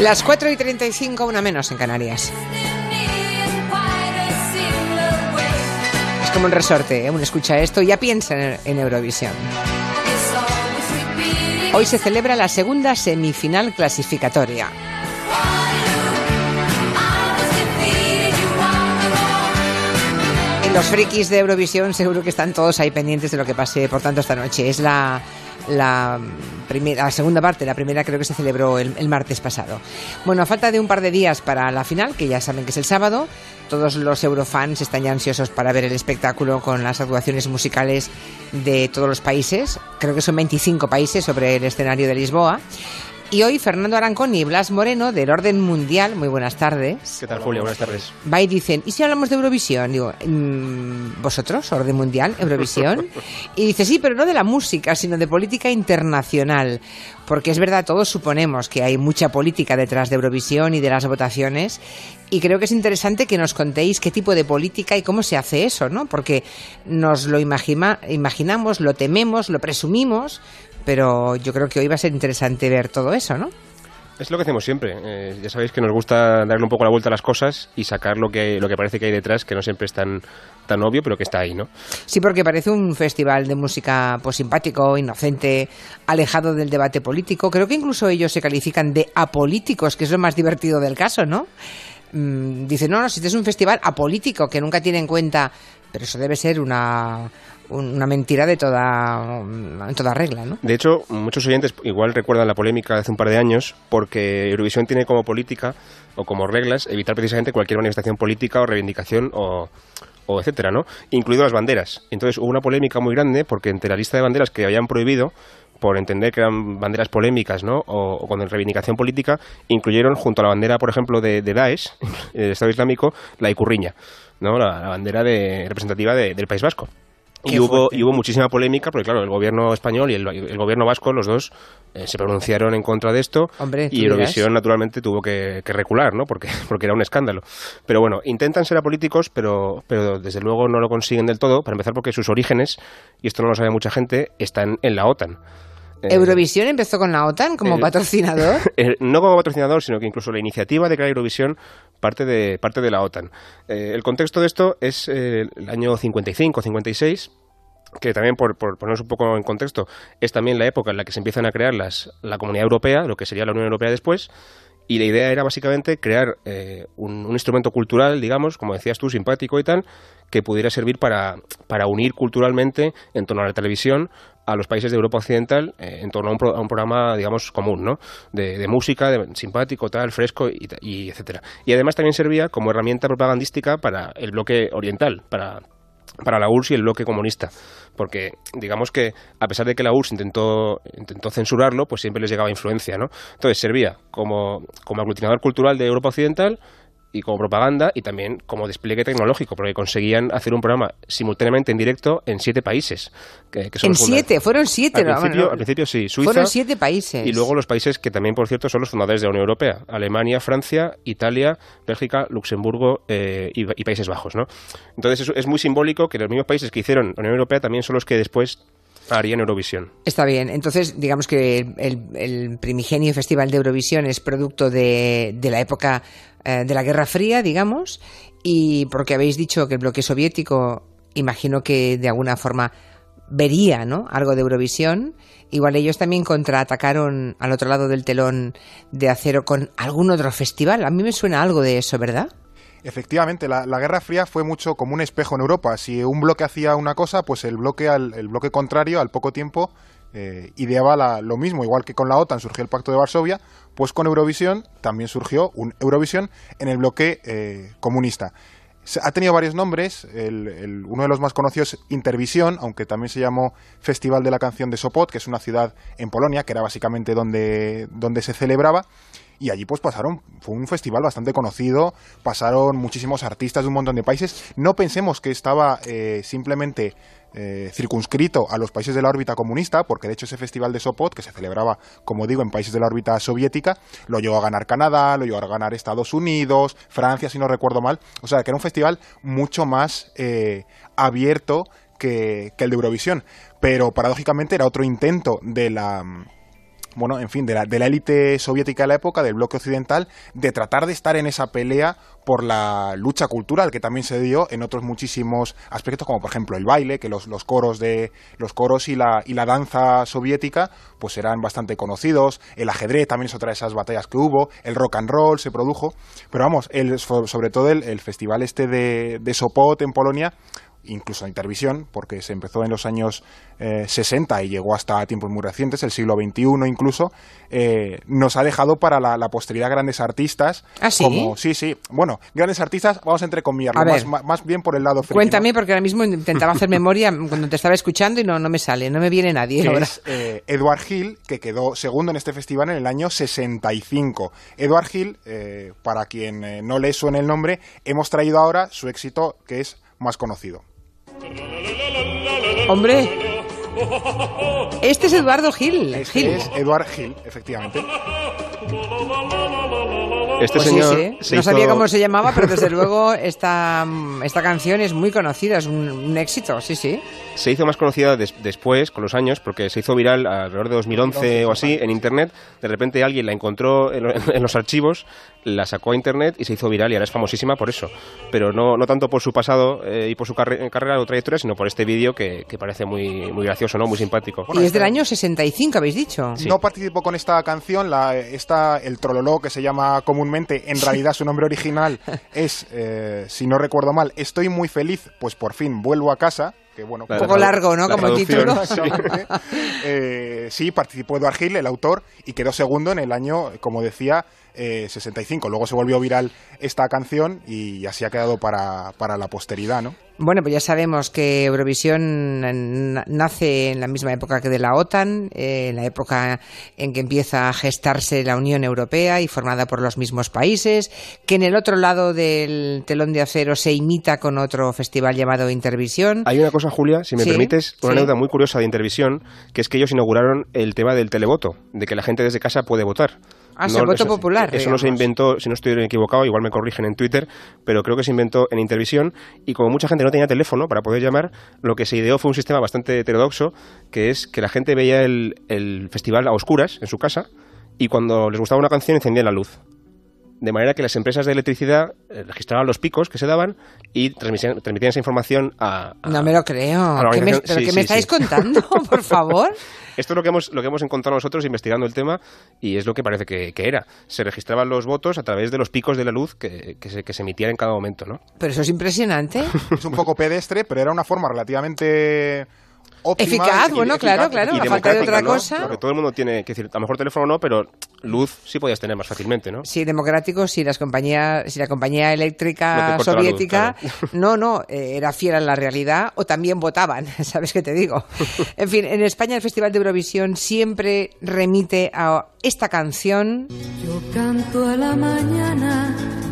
Las 4 y 35, una menos en Canarias. Es como un resorte, ¿eh? uno escucha esto y ya piensa en, Eurovisión. Hoy se celebra la segunda semifinal clasificatoria. Los frikis de Eurovisión seguro que están todos ahí pendientes de lo que pase, por tanto, esta noche. Es la, la, primera, la segunda parte, la primera creo que se celebró el, el, martes pasado. Bueno, a falta de un par de días para la final, que ya saben que es el sábado, todos los eurofans están ya ansiosos para ver el espectáculo con las actuaciones musicales de todos los países. Creo que son 25 países sobre el escenario de Lisboa. Y hoy Fernando Arancón y Blas Moreno del Orden Mundial, muy buenas tardes. ¿Qué tal, Julia? Buenas tardes. Va y dicen, ¿y si hablamos de Eurovisión? Digo, ¿vosotros, Orden Mundial, Eurovisión? Y dice, sí, pero no de la música, sino de política internacional. Porque es verdad, todos suponemos que hay mucha política detrás de Eurovisión y de las votaciones. Y creo que es interesante que nos contéis qué tipo de política y cómo se hace eso, ¿no? Porque nos lo imagina, imaginamos, lo tememos, lo presumimos, pero yo creo que hoy va a ser interesante ver todo eso, ¿no? Es lo que hacemos siempre. Eh, ya sabéis que nos gusta darle un poco la vuelta a las cosas y sacar lo que, lo que parece que hay detrás, que no siempre es tan, tan obvio, pero que está ahí, ¿no? Sí, porque parece un festival de música pues simpático, inocente, alejado del debate político. Creo que incluso ellos se califican de apolíticos, que es lo más divertido del caso, ¿no? Mm, dicen, no, no, si este es un festival apolítico que nunca tiene en cuenta, pero eso debe ser una, una mentira de toda, en regla, ¿no? De hecho, muchos oyentes igual recuerdan la polémica de hace un par de años porque Eurovisión tiene como política o como reglas evitar precisamente cualquier manifestación política o reivindicación o, o etcétera, ¿no? Incluido las banderas. Entonces hubo una polémica muy grande porque entre la lista de banderas que habían prohibido por entender que eran banderas polémicas ¿no? o, con reivindicación política, incluyeron junto a la bandera, por ejemplo, de, de Daesh, del Estado Islámico, la icurriña, ¿no? la, la bandera de, representativa de, del País Vasco. Y hubo, y hubo, muchísima polémica, porque claro, el gobierno español y el, el gobierno vasco, los dos, eh, se pronunciaron en contra de esto Hombre, y Eurovisión naturalmente tuvo que, que, recular, ¿no? Porque, porque era un escándalo. Pero bueno, intentan ser apolíticos, pero, pero desde luego no lo consiguen del todo, para empezar porque sus orígenes, y esto no lo sabe mucha gente, están en la OTAN. ¿Eurovisión empezó con la OTAN como el, patrocinador? El, no como patrocinador, sino que incluso la iniciativa de crear Eurovisión parte de, parte de la OTAN. Eh, el contexto de esto es eh, el año 55-56 que también por, por, ponernos un poco en contexto, es también la época en la que se empiezan a crear las, la Comunidad Europea, lo que sería la Unión Europea después, y la idea era básicamente crear eh, un, instrumento cultural, digamos, como decías tú, simpático y tal, que pudiera servir para, para unir culturalmente en torno a la televisión a los países de Europa Occidental eh, en torno a un, pro, a un, programa, digamos, común, ¿no? De, de música, de, simpático, tal, fresco, y, y etcétera. Y además también servía como herramienta propagandística para el bloque oriental, para para la URSS y el bloque comunista. Porque digamos que a pesar de que la URSS intentó, intentó censurarlo, pues siempre les llegaba influencia, ¿no? Entonces servía como, como aglutinador cultural de Europa Occidental y como propaganda y también como despliegue tecnológico, porque conseguían hacer un programa simultáneamente en directo en siete países. Que, que son en siete, fueron siete. Al, no, principio, no, al principio sí, Suiza. Fueron siete países. Y luego los países que también, por cierto, son los fundadores de la Unión Europea. Alemania, Francia, Italia, Bélgica, Luxemburgo eh, y, y, Países Bajos, ¿no? Entonces es, es muy simbólico que los mismos países que hicieron la Unión Europea también son los que después harían Eurovisión. Está bien. Entonces, digamos que el, primigenio Festival de Eurovisión es producto de, de la época eh, de la Guerra Fría, digamos, y porque habéis dicho que el bloque soviético, imagino que de alguna forma vería ¿no? algo de Eurovisión. Igual ellos también contraatacaron al otro lado del telón de acero con algún otro festival. A mí me suena algo de eso, ¿verdad? Efectivamente, la, Guerra Fría fue mucho como un espejo en Europa. Si un bloque hacía una cosa, pues el bloque, al, el bloque contrario, al poco tiempo, eh, ideaba la, lo mismo. Igual que con la OTAN surgió el Pacto de Varsovia, pues con Eurovisión también surgió un Eurovisión en el bloque eh, comunista. Ha tenido varios nombres, el, uno de los más conocidos Intervisión, aunque también se llamó Festival de la Canción de Sopot, que es una ciudad en Polonia, que era básicamente donde, donde se celebraba y allí pues pasaron, fue un festival bastante conocido, pasaron muchísimos artistas de un montón de países. No pensemos que estaba eh, simplemente eh, circunscrito a los países de la órbita comunista, porque de hecho ese festival de Sopot, que se celebraba, como digo, en países de la órbita soviética, lo llegó a ganar Canadá, lo llegó a ganar Estados Unidos, Francia, si no recuerdo mal. O sea, que era un festival mucho más eh, abierto que, que el de Eurovisión. Pero paradójicamente era otro intento de la bueno, en fin, de la, de la élite soviética de la época, del bloque occidental, de tratar de estar en esa pelea por la lucha cultural que también se dio en otros muchísimos aspectos, como por ejemplo el baile, que los, los coros de los coros y la, y la danza soviética pues eran bastante conocidos, el ajedrez también es otra de esas batallas que hubo, el rock and roll se produjo, pero vamos, el, sobre todo el, el festival este de, de Sopot en Polonia incluso en Intervisión, porque se empezó en los años 60 eh, y llegó hasta tiempos muy recientes, el siglo XXI incluso, eh, nos ha dejado para la, posteridad grandes artistas. ¿Ah, sí? Como, sí, sí. Bueno, grandes artistas, vamos a entrecomillarlo, más, más, bien por el lado friki, Cuéntame, porque ahora mismo intentaba hacer memoria cuando te estaba escuchando y no, no me sale, no me viene nadie. Que es eh, Edward Hill, que quedó segundo en este festival en el año 65. Edward Hill, para quien no le suene el nombre, hemos traído ahora su éxito que es más conocido. Hombre, este es Eduardo Gil. Este es Eduard Gil, efectivamente. Este pues señor no sabía cómo se llamaba, pero desde luego esta, esta canción es muy conocida, es un, éxito, sí, sí. Se hizo más conocida después, con los años, porque se hizo viral alrededor de 2011 o así en Internet. De repente alguien la encontró en, los archivos, la sacó a Internet y se hizo viral y ahora es famosísima por eso. Pero no, no tanto por su pasado eh, y por su carrera o trayectoria, sino por este vídeo que, parece muy, muy gracioso, ¿no? muy simpático. y es del año 65, habéis dicho. No participó con esta canción, la, esta, el trololó que se llama común en realidad su nombre original es, eh, si no recuerdo mal, Estoy muy feliz, pues por fin vuelvo a casa. Que, bueno, un poco largo, ¿no? Como título. Eh, sí, participó Eduard Gil, el autor, y quedó segundo en el año, como decía, 65. Eh, Luego se volvió viral esta canción y así ha quedado para, para la posteridad, ¿no? Bueno, pues ya sabemos que Eurovisión nace en la misma época que de la OTAN, eh, en la época en que empieza a gestarse la Unión Europea y formada por los mismos países, que en el otro lado del telón de acero se imita con otro festival llamado Intervisión. Hay una cosa, Julia, si me permites, una anécdota muy curiosa de Intervisión, que es que ellos inauguraron el tema del televoto, de que la gente desde casa puede votar. Ah, no, voto popular. Eso no se inventó, si no estoy equivocado, igual me corrigen en Twitter, pero creo que se inventó en Intervisión y como mucha gente no tenía teléfono para poder llamar, lo que se ideó fue un sistema bastante heterodoxo, que es que la gente veía el, el festival a oscuras en su casa y cuando les gustaba una canción encendían la luz de manera que las empresas de electricidad eh, registraban los picos que se daban y transmitían, esa información a, No me lo creo. ¿Qué me, ¿Pero qué me estáis contando, por favor? Esto es lo que, hemos, lo que hemos encontrado nosotros investigando el tema y es lo que parece que, era. Se registraban los votos a través de los picos de la luz que, que, se, que se emitían en cada momento, ¿no? Pero eso es impresionante. es un poco pedestre, pero era una forma relativamente eficaz, bueno, claro, claro, a falta de otra cosa. Porque todo el mundo tiene, que decir, a lo mejor teléfono no, pero luz sí podías tener más fácilmente, ¿no? Sí, democrático, si las compañías, si la compañía eléctrica soviética, no, no, eh, era fiel a la realidad o también votaban, ¿sabes qué te digo? En fin, en España el Festival de Eurovisión siempre remite a esta canción. Yo canto a la mañana.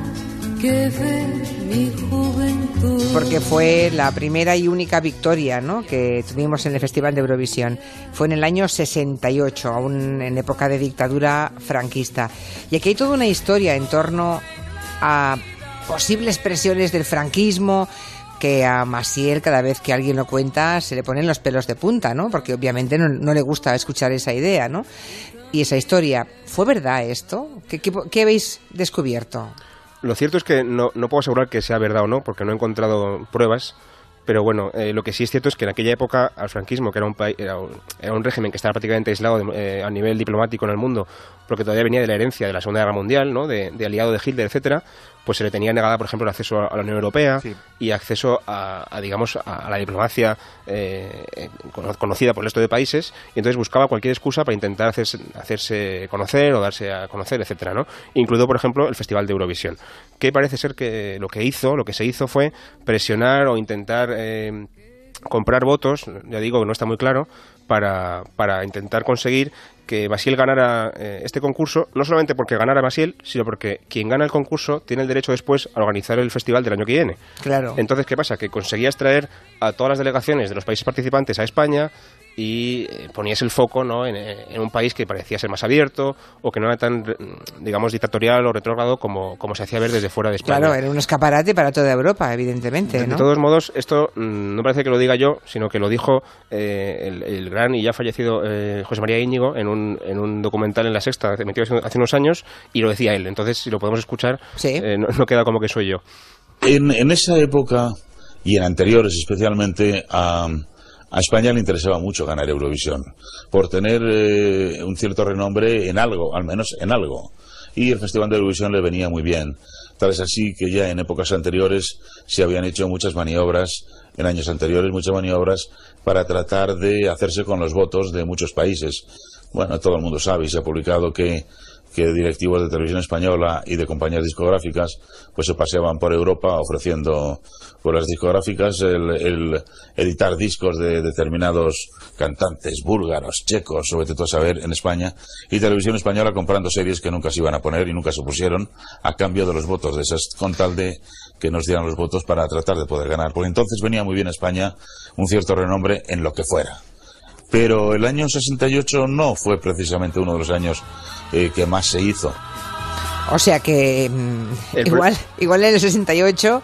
Porque fue la primera y única victoria ¿no? que tuvimos en el Festival de Eurovisión. Fue en el año 68, aún en época de dictadura franquista. Y aquí hay toda una historia en torno a posibles presiones del franquismo, que a Masiel cada vez que alguien lo cuenta se le ponen los pelos de punta, ¿no? Porque obviamente no, no le gusta escuchar esa idea, ¿no? Y esa historia, ¿fue verdad esto? ¿Qué, qué habéis descubierto? Lo cierto es que no, no puedo asegurar que sea verdad o no, porque no he encontrado pruebas. Pero bueno, eh, lo que sí es cierto es que en aquella época al franquismo, que era un, era era un régimen que estaba prácticamente aislado eh, a nivel diplomático en el mundo, porque todavía venía de la herencia de la Segunda Guerra Mundial, ¿no? de, de aliado de Hitler, etcétera, pues se le tenía negada, por ejemplo, el acceso a la Unión Europea y acceso a, digamos, a, la diplomacia eh, conocida por el resto de países, y entonces buscaba cualquier excusa para intentar hacerse, hacerse conocer o darse a conocer, etcétera, ¿no? Incluido, por ejemplo, el Festival de Eurovisión, que parece ser que lo que hizo, lo que se hizo fue presionar o intentar eh, comprar votos, ya digo que no está muy claro, para, para intentar conseguir que Basiel ganara eh, este concurso, no solamente porque ganara Basiel, sino porque quien gana el concurso tiene el derecho después a organizar el festival del año que viene. Claro. Entonces, ¿qué pasa? Que conseguías traer a todas las delegaciones de los países participantes a España y eh, ponías el foco ¿no? en, en, un país que parecía ser más abierto o que no era tan, digamos, dictatorial o retrógrado como, como se hacía ver desde fuera de España. Claro, era un escaparate para toda Europa, evidentemente. De, todos modos, esto mm, no parece que lo diga yo, sino que lo dijo eh, el, gran y ya fallecido eh, José María Íñigo en un, en un documental en La Sexta, emitido hace unos años, y lo decía él. Entonces, si lo podemos escuchar, no, queda como que soy yo. En, en esa época y en anteriores especialmente a a España le interesaba mucho ganar Eurovisión, por tener eh, un cierto renombre en algo, al menos en algo. Y el Festival de Eurovisión le venía muy bien. Tal es así que ya en épocas anteriores se habían hecho muchas maniobras, en años anteriores muchas maniobras, para tratar de hacerse con los votos de muchos países. Bueno, todo el mundo sabe y se ha publicado que que directivos de televisión española y de compañías discográficas pues se paseaban por Europa ofreciendo por las discográficas el, editar discos de determinados cantantes búlgaros, checos, sobre todo a saber en España, y televisión española comprando series que nunca se iban a poner y nunca se pusieron a cambio de los votos de esas, con tal de que nos dieran los votos para tratar de poder ganar. Porque entonces venía muy bien a España un cierto renombre en lo que fuera. Pero el año 68 no fue precisamente uno de los años eh, que más se hizo. O sea que mm, igual, igual en el 68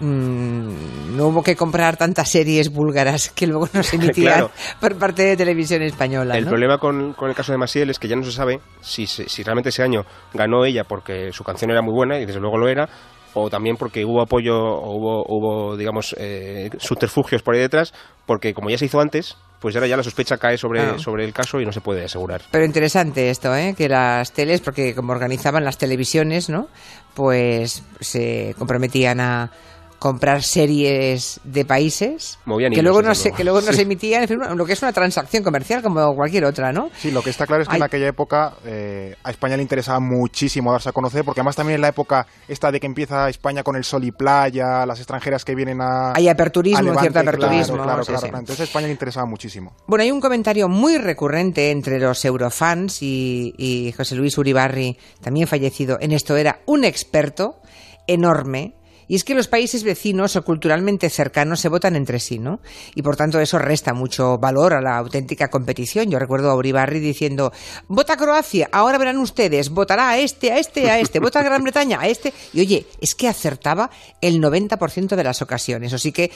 mm, no hubo que comprar tantas series búlgaras que luego no se emitían por parte de televisión española. El problema con, el caso de Masiel es que ya no se sabe si, si realmente ese año ganó ella porque su canción era muy buena y desde luego lo era, o también porque hubo apoyo o hubo, hubo digamos, eh, subterfugios por ahí detrás, porque como ya se hizo antes, pues ahora ya la sospecha cae sobre, sobre el caso y no se puede asegurar. Pero interesante esto, ¿eh? que las teles, porque como organizaban las televisiones, ¿no? pues se comprometían a comprar series de países que luego no se, que luego no se emitían, lo que es una transacción comercial como cualquier otra, ¿no? Sí, lo que está claro es que en aquella época eh, a España le interesaba muchísimo darse a conocer, porque además también en la época esta de que empieza España con el sol y playa, las extranjeras que vienen a... Hay aperturismo, cierto aperturismo. Claro, claro, Entonces a España le interesaba muchísimo. Bueno, hay un comentario muy recurrente entre los eurofans y, y José Luis Uribarri, también fallecido en esto, era un experto enorme y es que los países vecinos o culturalmente cercanos se votan entre sí, ¿no? Y por tanto eso resta mucho valor a la auténtica competición. Yo recuerdo a Uribarri diciendo, vota Croacia, ahora verán ustedes, votará a este, a este, a este, vota a Gran Bretaña, a este. Y oye, es que acertaba el 90% de las ocasiones. Así que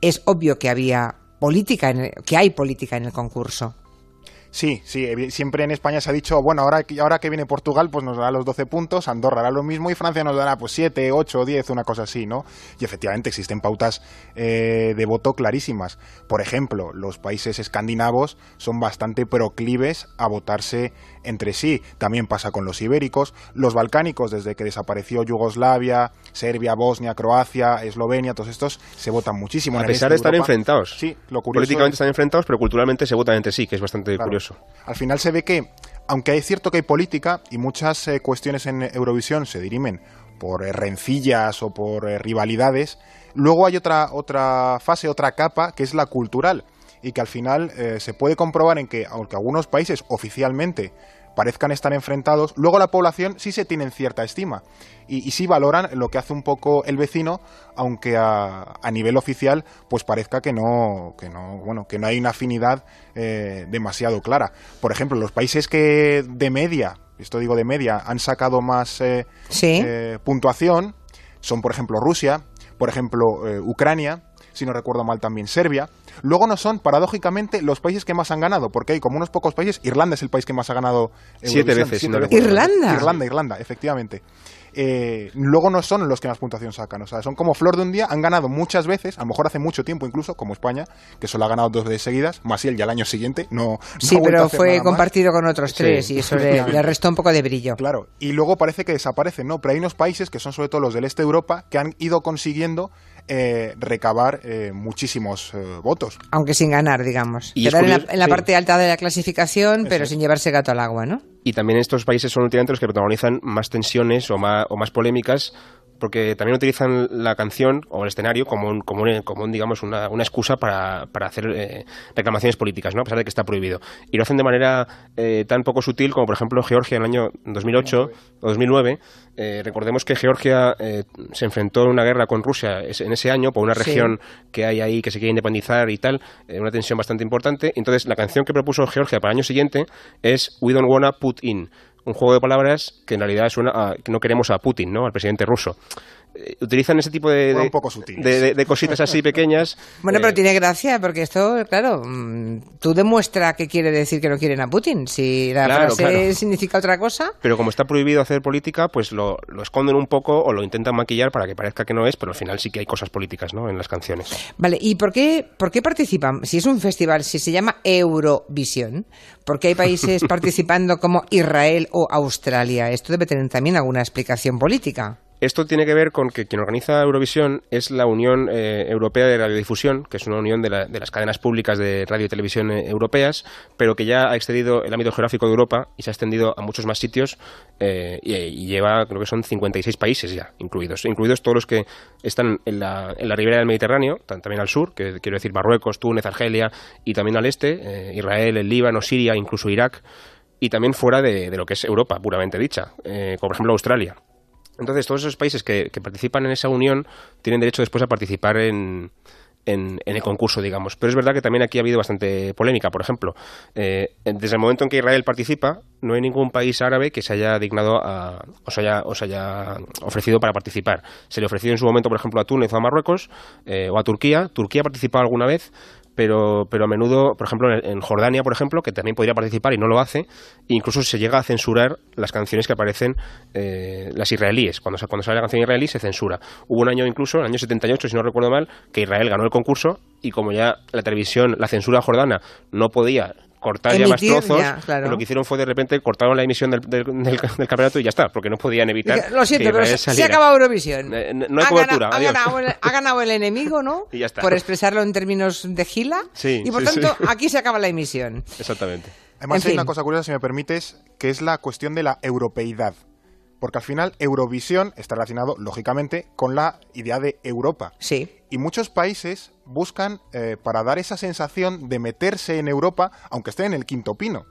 es obvio que había política, que hay política en el concurso. Sí, sí, siempre en España se ha dicho, bueno, ahora, ahora que viene Portugal, pues nos dará los 12 puntos, Andorra hará lo mismo y Francia nos dará pues 7, 8, 10, una cosa así, ¿no? Y efectivamente existen pautas eh, de voto clarísimas. Por ejemplo, los países escandinavos son bastante proclives a votarse entre sí. También pasa con los ibéricos, los balcánicos, desde que desapareció Yugoslavia, Serbia, Bosnia, Croacia, Eslovenia, todos estos se votan muchísimo. A pesar de estar enfrentados. Sí, lo Políticamente están enfrentados, pero culturalmente se votan entre sí, que es bastante curioso. Al final se ve que, aunque es cierto que hay política y muchas eh, cuestiones en Eurovisión se dirimen por eh, rencillas o por eh, rivalidades, luego hay otra, otra fase, otra capa, que es la cultural y que al final se puede comprobar en que, aunque algunos países oficialmente parezcan estar enfrentados, luego la población sí se tiene cierta estima y, sí valoran lo que hace un poco el vecino, aunque a, nivel oficial pues parezca que no, que no, bueno, que no hay una afinidad eh, demasiado clara. Por ejemplo, los países que de media, esto digo de media, han sacado más eh, eh, puntuación son, por ejemplo, Rusia, por ejemplo, Ucrania, si no recuerdo mal también Serbia. Luego no son, paradójicamente, los países que más han ganado, porque hay como unos pocos países. Irlanda es el país que más ha ganado. Siete veces. Irlanda. Irlanda, Irlanda, efectivamente. Eh, luego no son los que más puntuación sacan. O sea, son como flor de un día, han ganado muchas veces, a lo mejor hace mucho tiempo incluso, como España, que solo ha ganado dos veces seguidas, más y el ya el año siguiente no. Sí, pero fue compartido con otros tres y eso le, le, restó un poco de brillo. Claro, y luego parece que desaparecen, ¿no? Pero hay unos países que son sobre todo los del este de Europa que han ido consiguiendo eh, recabar eh, muchísimos eh, votos. Aunque sin ganar, digamos. Y Quedar en la, parte alta de la clasificación, pero sin llevarse gato al agua, ¿no? Y también estos países son últimamente los que protagonizan más tensiones o más, o más polémicas porque también utilizan la canción o el escenario como un, como como digamos, una, una, excusa para, para hacer eh, reclamaciones políticas, ¿no? a pesar de que está prohibido. Y lo hacen de manera eh, tan poco sutil como, por ejemplo, Georgia en el año 2008 o 2009. Eh, recordemos que Georgia se enfrentó en una guerra con Rusia en ese año por una región que hay ahí que se quiere independizar y tal, una tensión bastante importante. Entonces, la canción que propuso Georgia para el año siguiente es We Don't Wanna Put In un juego de palabras que en realidad suena a que no queremos a Putin, ¿no? Al presidente ruso. Eh, utilizan ese tipo de, de, cositas así pequeñas. Bueno, pero eh, tiene gracia, porque esto, claro, mm, tú demuestra que quiere decir que no quieren a Putin. Si la frase significa otra cosa. Pero como está prohibido hacer política, pues lo, esconden un poco o lo intentan maquillar para que parezca que no es, pero al final sí que hay cosas políticas, ¿no? En las canciones. Vale, ¿y por qué, por qué participan? Si es un festival, si se llama Eurovisión, ¿por qué hay países participando como Israel o Australia? Esto debe tener también alguna explicación política. Esto tiene que ver con que quien organiza Eurovisión es la Unión eh, Europea de Radiodifusión, que es una unión de, las cadenas públicas de radio y televisión eh, europeas, pero que ya ha excedido el ámbito geográfico de Europa y se ha extendido a muchos más sitios eh, y, lleva, creo que son 56 países ya incluidos, incluidos todos los que están en la, en la ribera del Mediterráneo, también al sur, que quiero decir Marruecos, Túnez, Argelia, y también al este, Israel, el Líbano, Siria, incluso Irak, y también fuera de, de lo que es Europa, puramente dicha, como por ejemplo Australia. Entonces, todos esos países que, participan en esa unión tienen derecho después a participar en, en, el concurso, digamos. Pero es verdad que también aquí ha habido bastante polémica. Por ejemplo, eh, desde el momento en que Israel participa, no hay ningún país árabe que se haya dignado a, o se haya, haya ofrecido para participar. Se le ofreció en su momento, por ejemplo, a Túnez o a Marruecos eh, o a Turquía. Turquía ha participado alguna vez, pero, pero a menudo, por ejemplo, en, Jordania, por ejemplo, que también podría participar y no lo hace, incluso se llega a censurar las canciones que aparecen, eh, las israelíes. Cuando, cuando sale la canción israelí se censura. Hubo un año incluso, en el año 78, si no recuerdo mal, que Israel ganó el concurso y como ya la televisión, la censura jordana no podía cortar ya más trozos. Lo que hicieron fue de repente cortaron la emisión del, del, campeonato y ya está, porque no podían evitar. Lo siento, pero se, ha acabado Eurovisión. Eh, no hay cobertura. ha, ganado el, enemigo, ¿no? y ya está. Por expresarlo en términos de gila. Sí, y por tanto, aquí se acaba la emisión. Exactamente. Además, hay una cosa curiosa, si me permites, que es la cuestión de la europeidad porque al final Eurovisión está relacionado, lógicamente, con la idea de Europa. Sí. Y muchos países buscan, eh, para dar esa sensación de meterse en Europa, aunque estén en el quinto pino.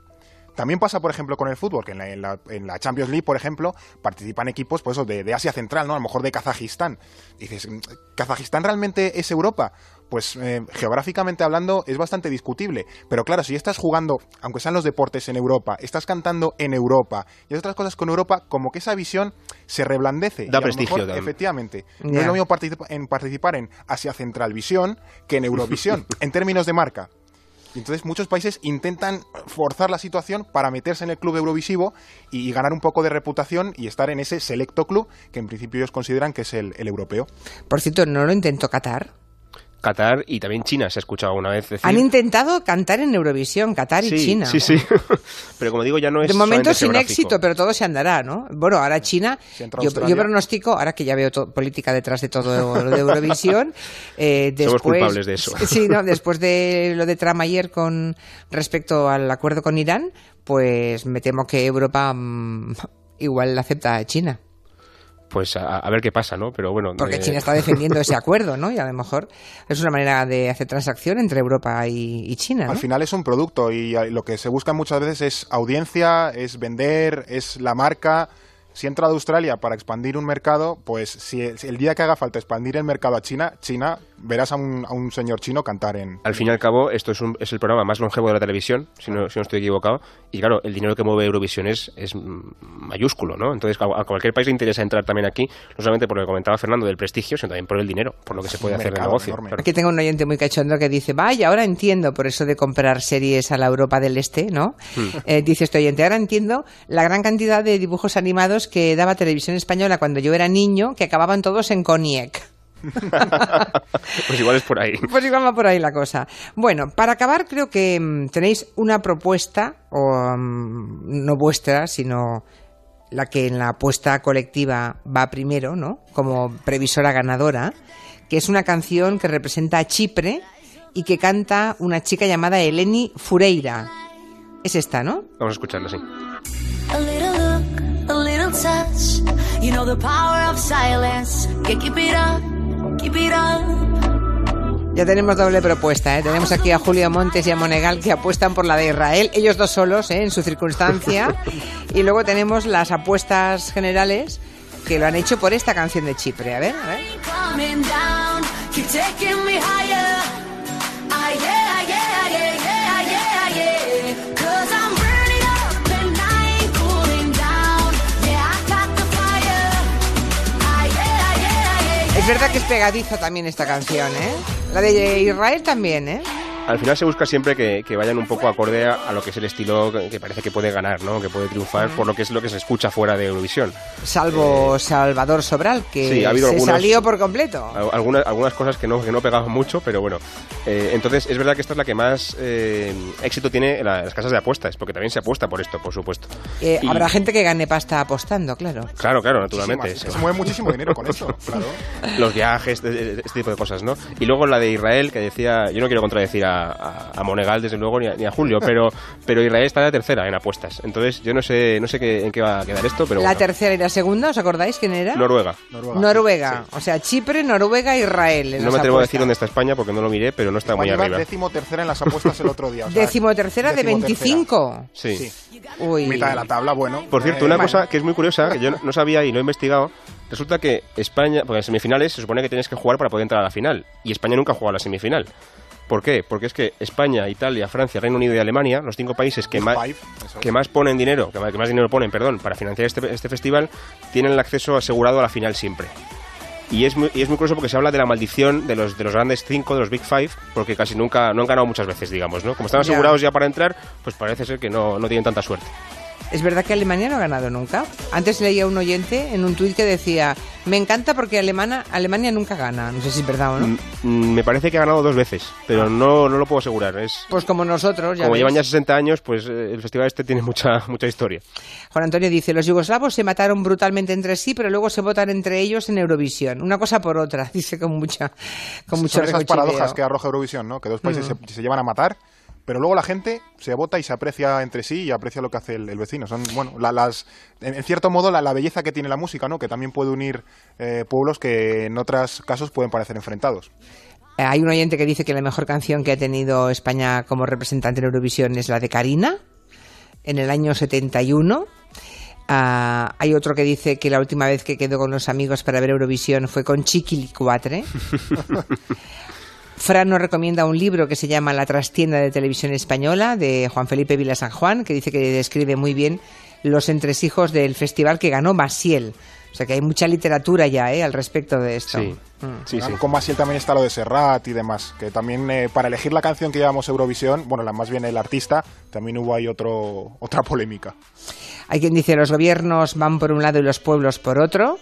También pasa, por ejemplo, con el fútbol, que en la, Champions League, por ejemplo, participan equipos pues, de, de, Asia Central, ¿no? A lo mejor de Kazajistán. dices, ¿Kazajistán realmente es Europa? Pues eh, geográficamente hablando es bastante discutible. Pero claro, si estás jugando, aunque sean los deportes en Europa, estás cantando en Europa y otras cosas con Europa, como que esa visión se reblandece. Da prestigio. efectivamente. No es lo mismo en participar en Asia Central Visión que en Eurovisión, en términos de marca. Y entonces muchos países intentan forzar la situación para meterse en el club eurovisivo y, ganar un poco de reputación y estar en ese selecto club que en principio ellos consideran que es el, el europeo. Por cierto, ¿no lo intentó Qatar? Qatar y también China se ha escuchado una vez decir. Han intentado cantar en Eurovisión, Qatar y China. Sí, sí. pero como digo, ya no es. De momento sin éxito, pero todo se andará, ¿no? Bueno, ahora China. yo, pronostico, ahora que ya veo política detrás de todo lo de Eurovisión. Eh, después, Somos culpables de eso. Sí, no, después de lo de Trump ayer con respecto al acuerdo con Irán, pues me temo que Europa mm, igual acepta a China pues a, ver qué pasa, ¿no? Pero bueno. Porque China está defendiendo ese acuerdo, ¿no? Y a lo mejor es una manera de hacer transacción entre Europa y, China. ¿no? Al final es un producto y lo que se busca muchas veces es audiencia, es vender, es la marca si entra de Australia para expandir un mercado, pues si el, día que haga falta expandir el mercado a China, China verás a un, a un señor chino cantar en... Al fin y al cabo, esto es, un, es el programa más longevo de la televisión, si no, si no estoy equivocado, y claro, el dinero que mueve Eurovisión es, es mayúsculo, ¿no? Entonces a, cualquier país le interesa entrar también aquí, no solamente por lo que comentaba Fernando del prestigio, sino también por el dinero, por lo que se puede hacer de negocio. Aquí tengo un oyente muy cachondo que dice, vaya, ahora entiendo por eso de comprar series a la Europa del Este, ¿no? Hmm. Eh, dice este oyente, ahora entiendo la gran cantidad de dibujos animados que daba televisión española cuando yo era niño que acababan todos en Coniec. pues igual es por ahí. Pues igual va por ahí la cosa. Bueno, para acabar creo que mm, tenéis una propuesta, o mm, no vuestra, sino la que en la apuesta colectiva va primero, ¿no? Como previsora ganadora, que es una canción que representa a Chipre y que canta una chica llamada Eleni Fureira. Es esta, ¿no? Vamos a escucharla, sí. know the power of silence. Keep it up. Ya tenemos doble propuesta, ¿eh? Tenemos aquí a Julio Montes y a Monegal que apuestan por la de Israel, ellos dos solos, ¿eh? en su circunstancia. Y luego tenemos las apuestas generales que lo han hecho por esta canción de Chipre. A ver, a ver. Es verdad que es pegadiza también esta canción, ¿eh? La de Israel también, ¿eh? Al final se busca siempre que, que vayan un poco acorde a, a lo que es el estilo que, parece que puede ganar, ¿no? Que puede triunfar por lo que es lo que se escucha fuera de Eurovisión. Salvo Salvador Sobral, que Eh, sí, ha habido se algunos- salió por completo. Al- Algunas, algunas cosas que no, que no pegaban mucho, pero bueno. Eh, entonces, es verdad que esta es la que más eh, éxito tiene en la- las casas de apuestas, porque también se apuesta por esto, por supuesto. Eh, Y- Habrá gente que gane pasta apostando, claro. Claro, claro, naturalmente. Se mueve muchísimo dinero con eso, claro. los viajes, de- este tipo de cosas, ¿no? Y luego la de Israel, que decía, yo no quiero contradecir a, a- a Monegal, desde luego, ni a, ni a Julio, pero, pero Israel está de tercera en apuestas. Entonces, yo no sé, no sé qué, en qué va a quedar esto, pero la bueno. tercera y la segunda, ¿os acordáis quién era? Noruega. Noruega. Noruega. O sea, Chipre, Noruega, Israel. en No me atrevo a decir dónde está España porque no lo miré, pero no está muy España arriba. décimo tercera en las apuestas el otro día. o sea, Décimo tercera de decimotercera. 25. Sí. Sí. Uy. Mitad de la tabla, bueno. Por cierto, Eh, una bueno. cosa que es muy curiosa, que yo no sabía y lo he investigado, resulta que España, porque en semifinales se supone que tienes que jugar para poder entrar a la final, y España nunca ha jugado a la semifinal. ¿Por qué? Porque es que España, Italia, Francia, Reino Unido y Alemania, los cinco países que más, que más ponen dinero, que más, que más dinero ponen, perdón, para financiar este, este festival, tienen el acceso asegurado a la final siempre. Y es, muy, y es muy curioso porque se habla de la maldición de los, de los grandes cinco, de los Big Five, porque casi nunca, no han ganado muchas veces, digamos, ¿no? Como están asegurados ya para entrar, pues parece ser que no, no tienen tanta suerte. Es verdad que Alemania no ha ganado nunca. Antes leía un oyente en un tuit que decía, me encanta porque Alemana, Alemania nunca gana. No sé si es verdad o no. Mm, mm, Me parece que ha ganado dos veces, pero no, no lo puedo asegurar. Es, Pues como nosotros, ya como ves. llevan ya 60 años, pues eh, el festival este tiene mucha, mucha historia. Juan Antonio dice, los yugoslavos se mataron brutalmente entre sí, pero luego se votan entre ellos en Eurovisión. Una cosa por otra, dice con mucha con mucho Son esas paradojas que arroja Eurovisión, ¿no? Que dos países Mm. se, se llevan a matar, pero luego la gente se vota y se aprecia entre sí y aprecia lo que hace el, el vecino. Son, bueno, la- las, en, en cierto modo, la, la belleza que tiene la música, ¿no? Que también puede unir eh, pueblos que en otros casos pueden parecer enfrentados. Eh, Hay un oyente que dice que la mejor canción que ha tenido España como representante en Eurovisión es la de Karina, en el año 71. Ah, hay otro que dice que la última vez que quedó con los amigos para ver Eurovisión fue con Chiquilicuatre. Fran nos recomienda un libro que se llama La trastienda de televisión española de Juan Felipe Vila San Juan, que dice que describe muy bien los entresijos del festival que ganó Masiel. O sea que hay mucha literatura ya ¿eh? al respecto de esto. Sí, sí, sí. Con Masiel también está lo de Serrat y demás, que también eh, para elegir la canción que llevamos Eurovisión, bueno, la más bien el artista, también hubo ahí otro, otra polémica. Hay quien dice los gobiernos van por un lado y los pueblos por otro.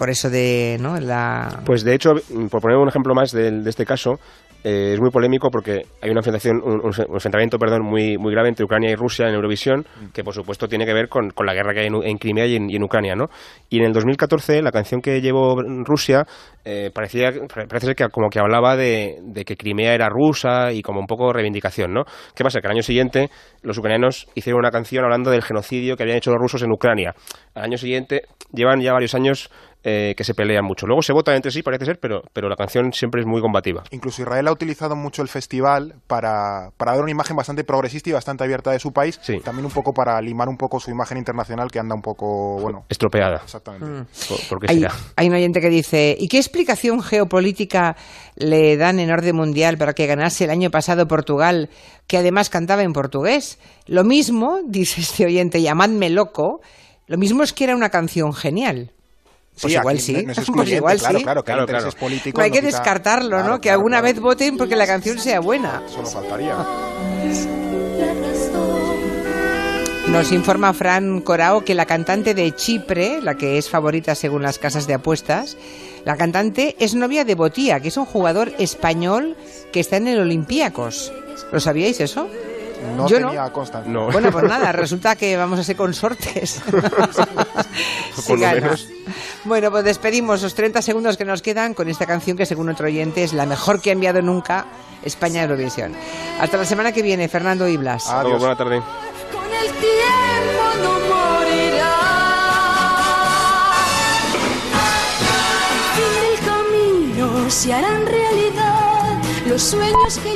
Por eso de ¿no? la Pues de hecho, mm, por poner un ejemplo más del- de, este caso, eh, es muy polémico porque hay una enfrentación, un, un enfrentamiento perdón, muy, muy grave entre Ucrania y Rusia en Eurovisión, que por supuesto tiene que ver con, con la guerra que hay en, Crimea y en, y en Ucrania. ¿no? Y en el 2014, la canción que llevó Rusia eh, parecía, parece ser que como que hablaba de, de que Crimea era rusa y como un poco reivindicación. ¿no? ¿Qué pasa? Que al año siguiente los ucranianos hicieron una canción hablando del genocidio que habían hecho los rusos en Ucrania. Al año siguiente, llevan ya varios años eh, que se pelean mucho. Luego se votan entre sí, parece ser, pero, pero la canción siempre es muy combativa. Incluso Israel ha utilizado mucho el festival para, para dar una imagen bastante progresista y bastante abierta de su país, Sí. también un poco para limar un poco su imagen internacional que anda un poco, bueno, Estropeada. exactamente. ¿Por, por qué hay, será? hay un oyente que dice ¿y qué explicación geopolítica le dan en orden mundial para que ganase el año pasado Portugal, que además cantaba en portugués? Lo mismo, dice este oyente, llamadme loco, lo mismo es que era una canción genial. Pues Sí, igual sí, no- no es pues igual claro, sí. claro, que Claro, claro. políticos. No hay que descartarlo, Claro, ¿no? Que claro, alguna claro. vez voten porque la canción sea buena. Solo faltaría. Nos informa Fran Corao que la cantante de Chipre, la que es favorita según las casas de apuestas, la cantante es novia de Botía, que es un jugador español que está en el Olympiacos. ¿Lo sabíais eso? No Yo tenía no. constancia. No. Bueno, pues nada, resulta que vamos a ser consortes. Por lo menos. Bueno, pues despedimos los 30 segundos que nos quedan con esta canción que, según otro oyente, es la mejor que ha enviado nunca España a Eurovisión. Hasta la semana que viene, Fernando y Blas. Adiós, buena tarde. Con el tiempo no morirá. En el camino se harán realidad los sueños que